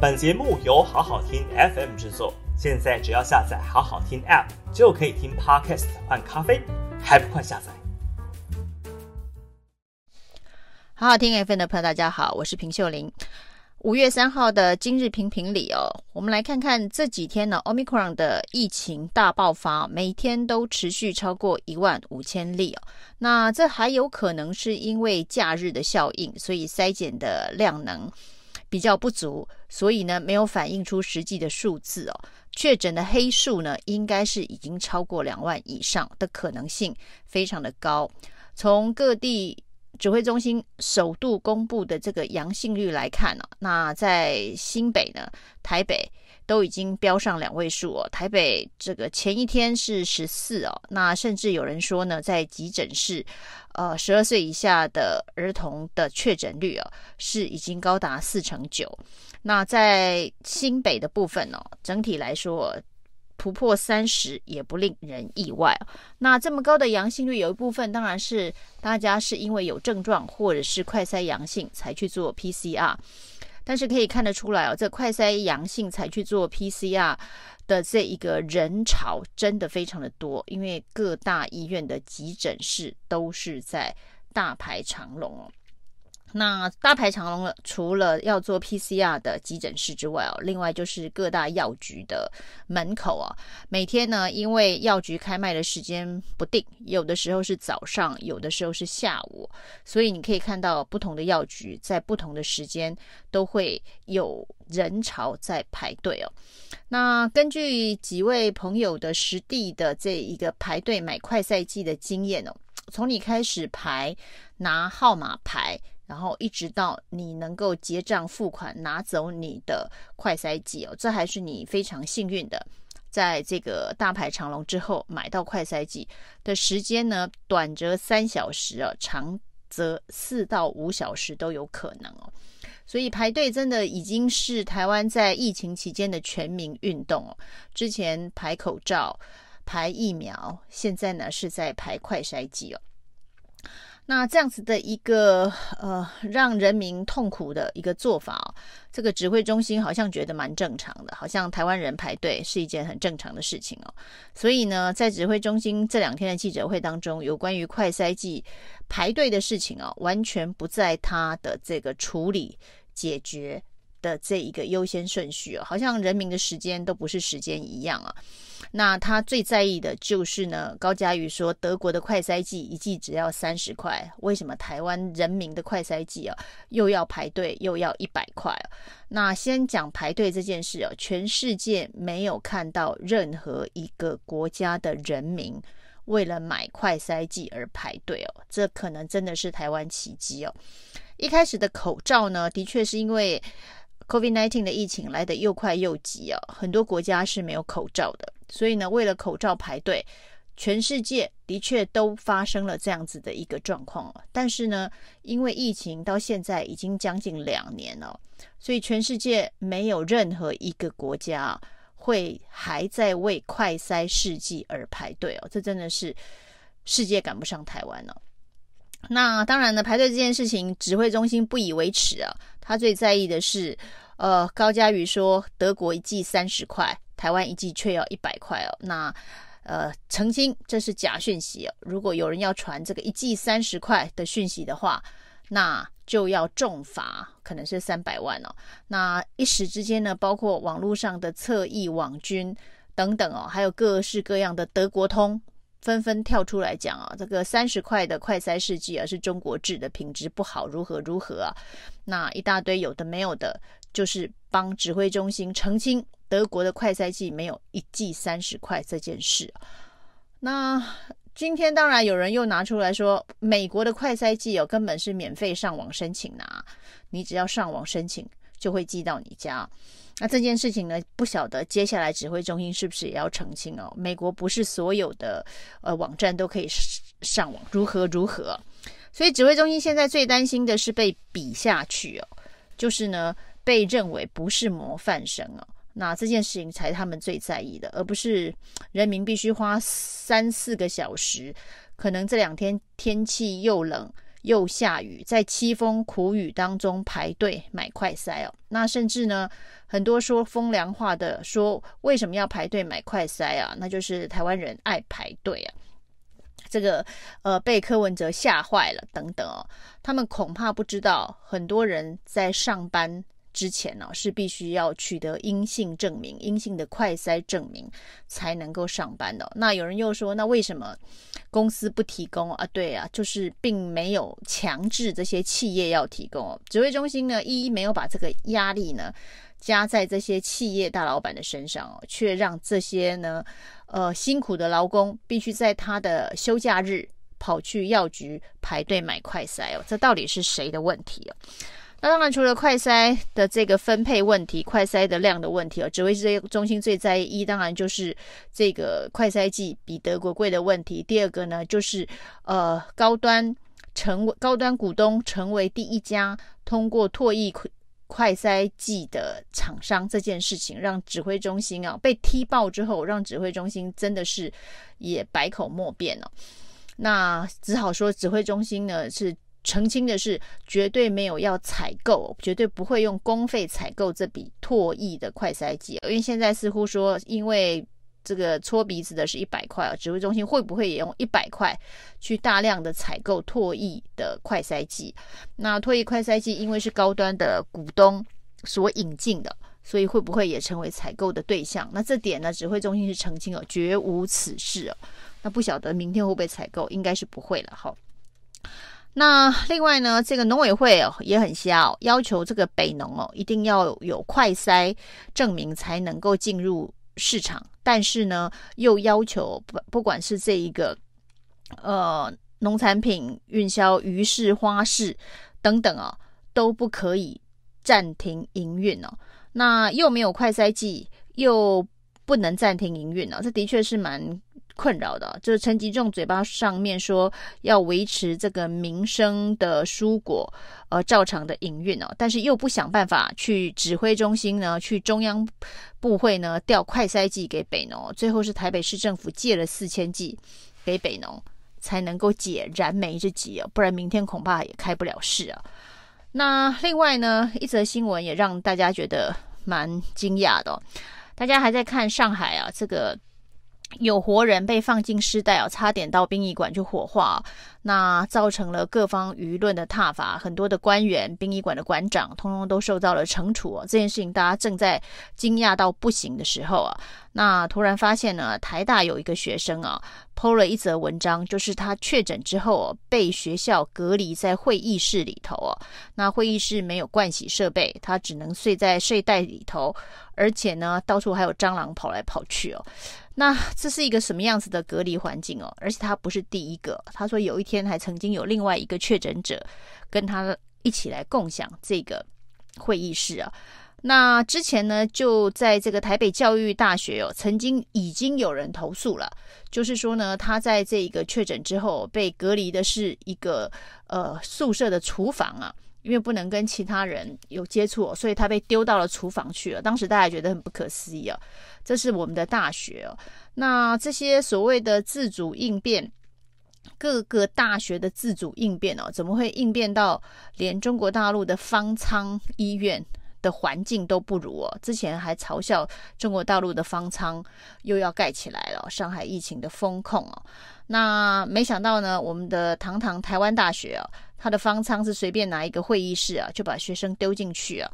本节目由好好听 FM 制作，现在只要下载好好听 App 就可以听 Podcast 换咖啡，还不快下载？好好听 FM 的朋友，大家好，我是平秀玲。五月三号的今日评评理哦，我们来看看这几天呢，Omicron 的疫情大爆发，每天都持续超过一万五千例哦。那这还有可能是因为假日的效应，所以筛检的量能比较不足，所以呢没有反映出实际的数字哦。确诊的黑数呢，应该是已经超过两万以上的可能性非常的高。从各地。指挥中心首度公布的这个阳性率来看呢、那在新北呢、台北都已经飙上两位数哦。台北这个前一天是十四哦，那甚至有人说呢，在急诊室，呃，十二岁以下的儿童的确诊率哦，是已经高达四成九。那在新北的部分哦，整体来说。突破三十也不令人意外。那这么高的阳性率，有一部分当然是大家是因为有症状或者是快筛阳性才去做 PCR。但是可以看得出来哦，这快筛阳性才去做 PCR 的这一个人潮真的非常的多，因为各大医院的急诊室都是在大排长龙哦。那大排长龙了，除了要做 PCR 的急诊室之外哦，另外就是各大药局的门口啊。每天呢，因为药局开卖的时间不定，有的时候是早上，有的时候是下午，所以你可以看到不同的药局在不同的时间都会有人潮在排队哦。那根据几位朋友的实地的这一个排队买快筛剂的经验哦，从你开始排拿号码牌。然后一直到你能够结账付款拿走你的快筛剂哦，这还是你非常幸运的，在这个大排长龙之后买到快筛剂的时间呢，短则三小时啊，长则四到五小时都有可能哦。所以排队真的已经是台湾在疫情期间的全民运动哦。之前排口罩、排疫苗，现在呢是在排快筛剂哦。那这样子的一个呃，让人民痛苦的一个做法哦，这个指挥中心好像觉得蛮正常的，好像台湾人排队是一件很正常的事情哦。所以呢，在指挥中心这两天的记者会当中，有关于快筛剂排队的事情哦，完全不在他的这个处理解决的这一个优先顺序哦，好像人民的时间都不是时间一样啊。那他最在意的就是呢，高嘉瑜说德国的快筛剂一剂只要三十块，为什么台湾人民的快筛剂啊又要排队又要一百块？那先讲排队这件事哦，全世界没有看到任何一个国家的人民为了买快筛剂而排队哦，这可能真的是台湾奇迹哦。一开始的口罩呢，的确是因为 COVID-19 的疫情来得又快又急哦，很多国家是没有口罩的。所以呢，为了口罩排队，全世界的确都发生了这样子的一个状况。但是呢，因为疫情到现在已经将近两年了，所以全世界没有任何一个国家会还在为快筛试剂而排队哦。这真的是世界赶不上台湾了。那当然呢，排队这件事情，指挥中心不以为耻啊。他最在意的是，呃，高嘉瑜说德国一剂三十块。台湾一剂却要一百块哦，那呃澄清这是假讯息哦。如果有人要传这个一剂三十块的讯息的话，那就要重罚，可能是三百万哦。那一时之间呢，包括网络上的侧翼网军等等哦，还有各式各样的德国通，纷纷跳出来讲啊，这个三十块的快筛试剂啊是中国制的，品质不好，如何如何啊？那一大堆有的没有的，就是帮指挥中心澄清。德国的快筛剂没有一剂三十块这件事，那今天当然有人又拿出来说，美国的快筛剂哦根本是免费上网申请拿，你只要上网申请就会寄到你家。那这件事情呢，不晓得接下来指挥中心是不是也要澄清哦？美国不是所有的呃网站都可以上网，如何如何？所以指挥中心现在最担心的是被比下去哦，就是呢被认为不是模范生哦。那这件事情才他们最在意的，而不是人民必须花三四个小时，可能这两天天气又冷又下雨，在凄风苦雨当中排队买快筛哦。那甚至呢，很多说风凉话的说，为什么要排队买快塞啊？那就是台湾人爱排队啊。这个呃，被柯文哲吓坏了等等哦。他们恐怕不知道，很多人在上班之前呢、是必须要取得阴性证明、阴性的快筛证明才能够上班的、那有人又说，那为什么公司不提供啊？对啊，就是并没有强制这些企业要提供。指挥中心呢，一一没有把这个压力呢加在这些企业大老板的身上哦，却让这些呢，呃，辛苦的劳工必须在他的休假日跑去药局排队买快筛哦。这到底是谁的问题哦？那当然，除了快筛的这个分配问题、快筛的量的问题哦，指挥中心最在意，当然就是这个快筛剂比德国贵的问题。第二个呢，就是呃，高端成为高端股东成为第一家通过唾液快筛剂的厂商这件事情，让指挥中心啊被踢爆之后，让指挥中心真的是也百口莫辩了哦。那只好说，指挥中心呢是。澄清的是，绝对没有要采购，绝对不会用公费采购这笔唾液的快筛剂。因为现在似乎说，因为这个搓鼻子的是一百块，指挥中心会不会也用一百块去大量的采购唾液的快筛剂？那唾液快筛剂因为是高端的股东所引进的，所以会不会也成为采购的对象？那这点呢，指挥中心是澄清了，绝无此事哦。那不晓得明天会不会采购，应该是不会了哈。那另外呢，这个农委会哦也很瞎哦，要求这个北农哦一定要有快筛证明才能够进入市场，但是呢又要求不不管是这一个呃农产品运销、鱼市、花市等等啊、哦，都不可以暂停营运哦。那又没有快筛剂，又不能暂停营运哦，这的确是蛮。困扰的，就是陈吉仲嘴巴上面说要维持这个民生的蔬果，呃，照常的营运哦，但是又不想办法去指挥中心呢，去中央部会呢调快筛剂给北农，最后是台北市政府借了四千剂给北农，才能够解燃眉之急哦，不然明天恐怕也开不了市啊。那另外呢，一则新闻也让大家觉得蛮惊讶的哦，大家还在看上海啊这个。有活人被放进尸袋哦，差点到殡仪馆去火化，那造成了各方舆论的挞伐，很多的官员、殡仪馆的馆长，通通都受到了惩处哦。这件事情大家正在惊讶到不行的时候啊，那突然发现呢，台大有一个学生啊，PO 了一则文章，就是他确诊之后被学校隔离在会议室里头哦，那会议室没有盥洗设备，他只能睡在睡袋里头，而且呢，到处还有蟑螂跑来跑去哦。那这是一个什么样子的隔离环境哦？而且他不是第一个，他说有一天还曾经有另外一个确诊者跟他一起来共享这个会议室啊。那之前呢，就在这个台北教育大学哦，曾经已经有人投诉了，就是说呢，他在这个确诊之后被隔离的是一个呃宿舍的厨房啊。因为不能跟其他人有接触，所以他被丢到了厨房去了。当时大家觉得很不可思议啊，这是我们的大学哦。那这些所谓的自主应变，各个大学的自主应变哦，怎么会应变到连中国大陆的方舱医院的环境都不如哦？之前还嘲笑中国大陆的方舱又要盖起来了，上海疫情的风控哦。那没想到呢，我们的堂堂台湾大学啊。他的方舱是随便拿一个会议室啊，就把学生丢进去啊。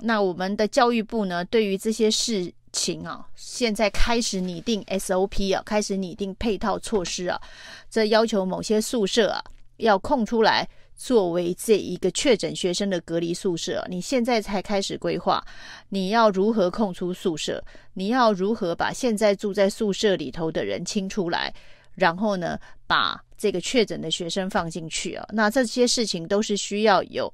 那我们的教育部呢，对于这些事情啊，现在开始拟定 SOP 啊，开始拟定配套措施啊。这要求某些宿舍啊，要空出来作为这一个确诊学生的隔离宿舍。你现在才开始规划，你要如何空出宿舍？你要如何把现在住在宿舍里头的人清出来？然后呢，把这个确诊的学生放进去啊，那这些事情都是需要有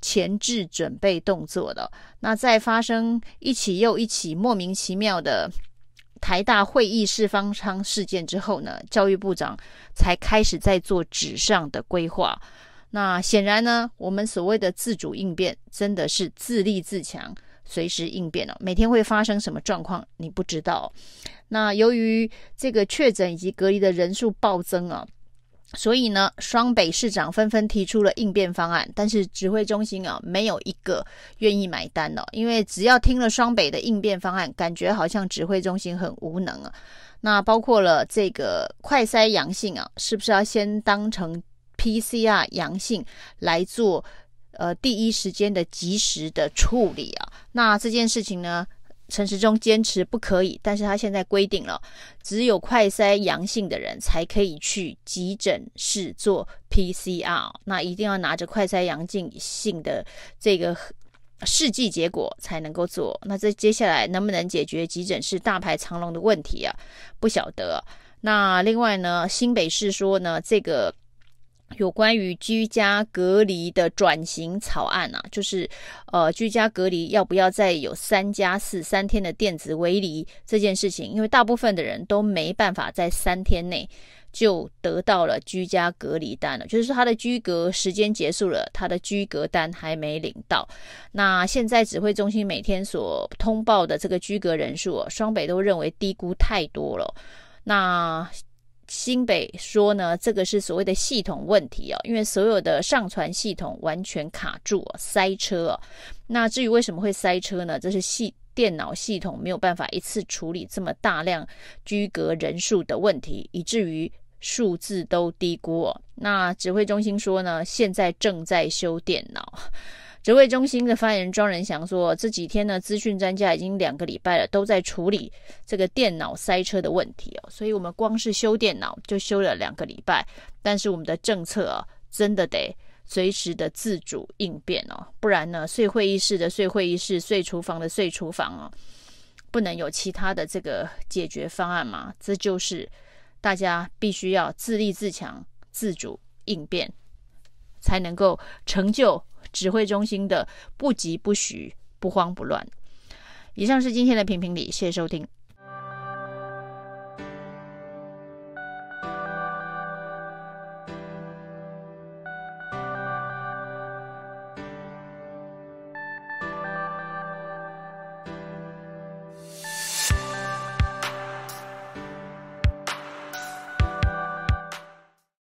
前置准备动作的。那在发生一起又一起莫名其妙的台大会议室方舱事件之后呢，教育部长才开始在做纸上的规划。那显然呢，我们所谓的自主应变真的是自立自强。随时应变哦，每天会发生什么状况，你不知道。那由于这个确诊以及隔离的人数暴增啊，所以呢，双北市长纷纷提出了应变方案，但是指挥中心啊，没有一个愿意买单哦。因为只要听了双北的应变方案，感觉好像指挥中心很无能啊。那包括了这个快筛阳性啊，是不是要先当成 PCR 阳性来做呃第一时间的及时的处理啊？那这件事情呢？陈时中坚持不可以，但是他现在规定了，只有快筛阳性的人才可以去急诊室做 PCR，那一定要拿着快筛阳性性的这个试剂结果才能够做。那这接下来能不能解决急诊室大排长龙的问题啊？不晓得。那另外呢，新北市说呢，这个。有关于居家隔离的转型草案啊，就是呃，居家隔离要不要再有三加四三天的电子围篱这件事情，因为大部分的人都没办法在三天内就得到了居家隔离单了，就是说他的居隔时间结束了，他的居隔单还没领到。那现在指挥中心每天所通报的这个居隔人数啊，双北都认为低估太多了。那新北说呢，这个是所谓的系统问题啊，因为所有的上传系统完全卡住，塞车啊。那至于为什么会塞车呢？这是系电脑系统没有办法一次处理这么大量居隔人数的问题，以至于数字都低估。那指挥中心说呢，现在正在修电脑。指挥中心的发言人庄仁祥说：“这几天呢，资讯专家已经两个礼拜了，都在处理这个电脑塞车的问题哦。所以，我们光是修电脑就修了两个礼拜。但是，我们的政策啊，真的得随时的自主应变哦，不然呢，睡会议室的睡会议室，睡厨房的睡厨房哦，不能有其他的这个解决方案吗？这就是大家必须要自立自强、自主应变，才能够成就。”指挥中心的不疾不徐、不慌不乱。以上是今天的评评理，谢谢收听。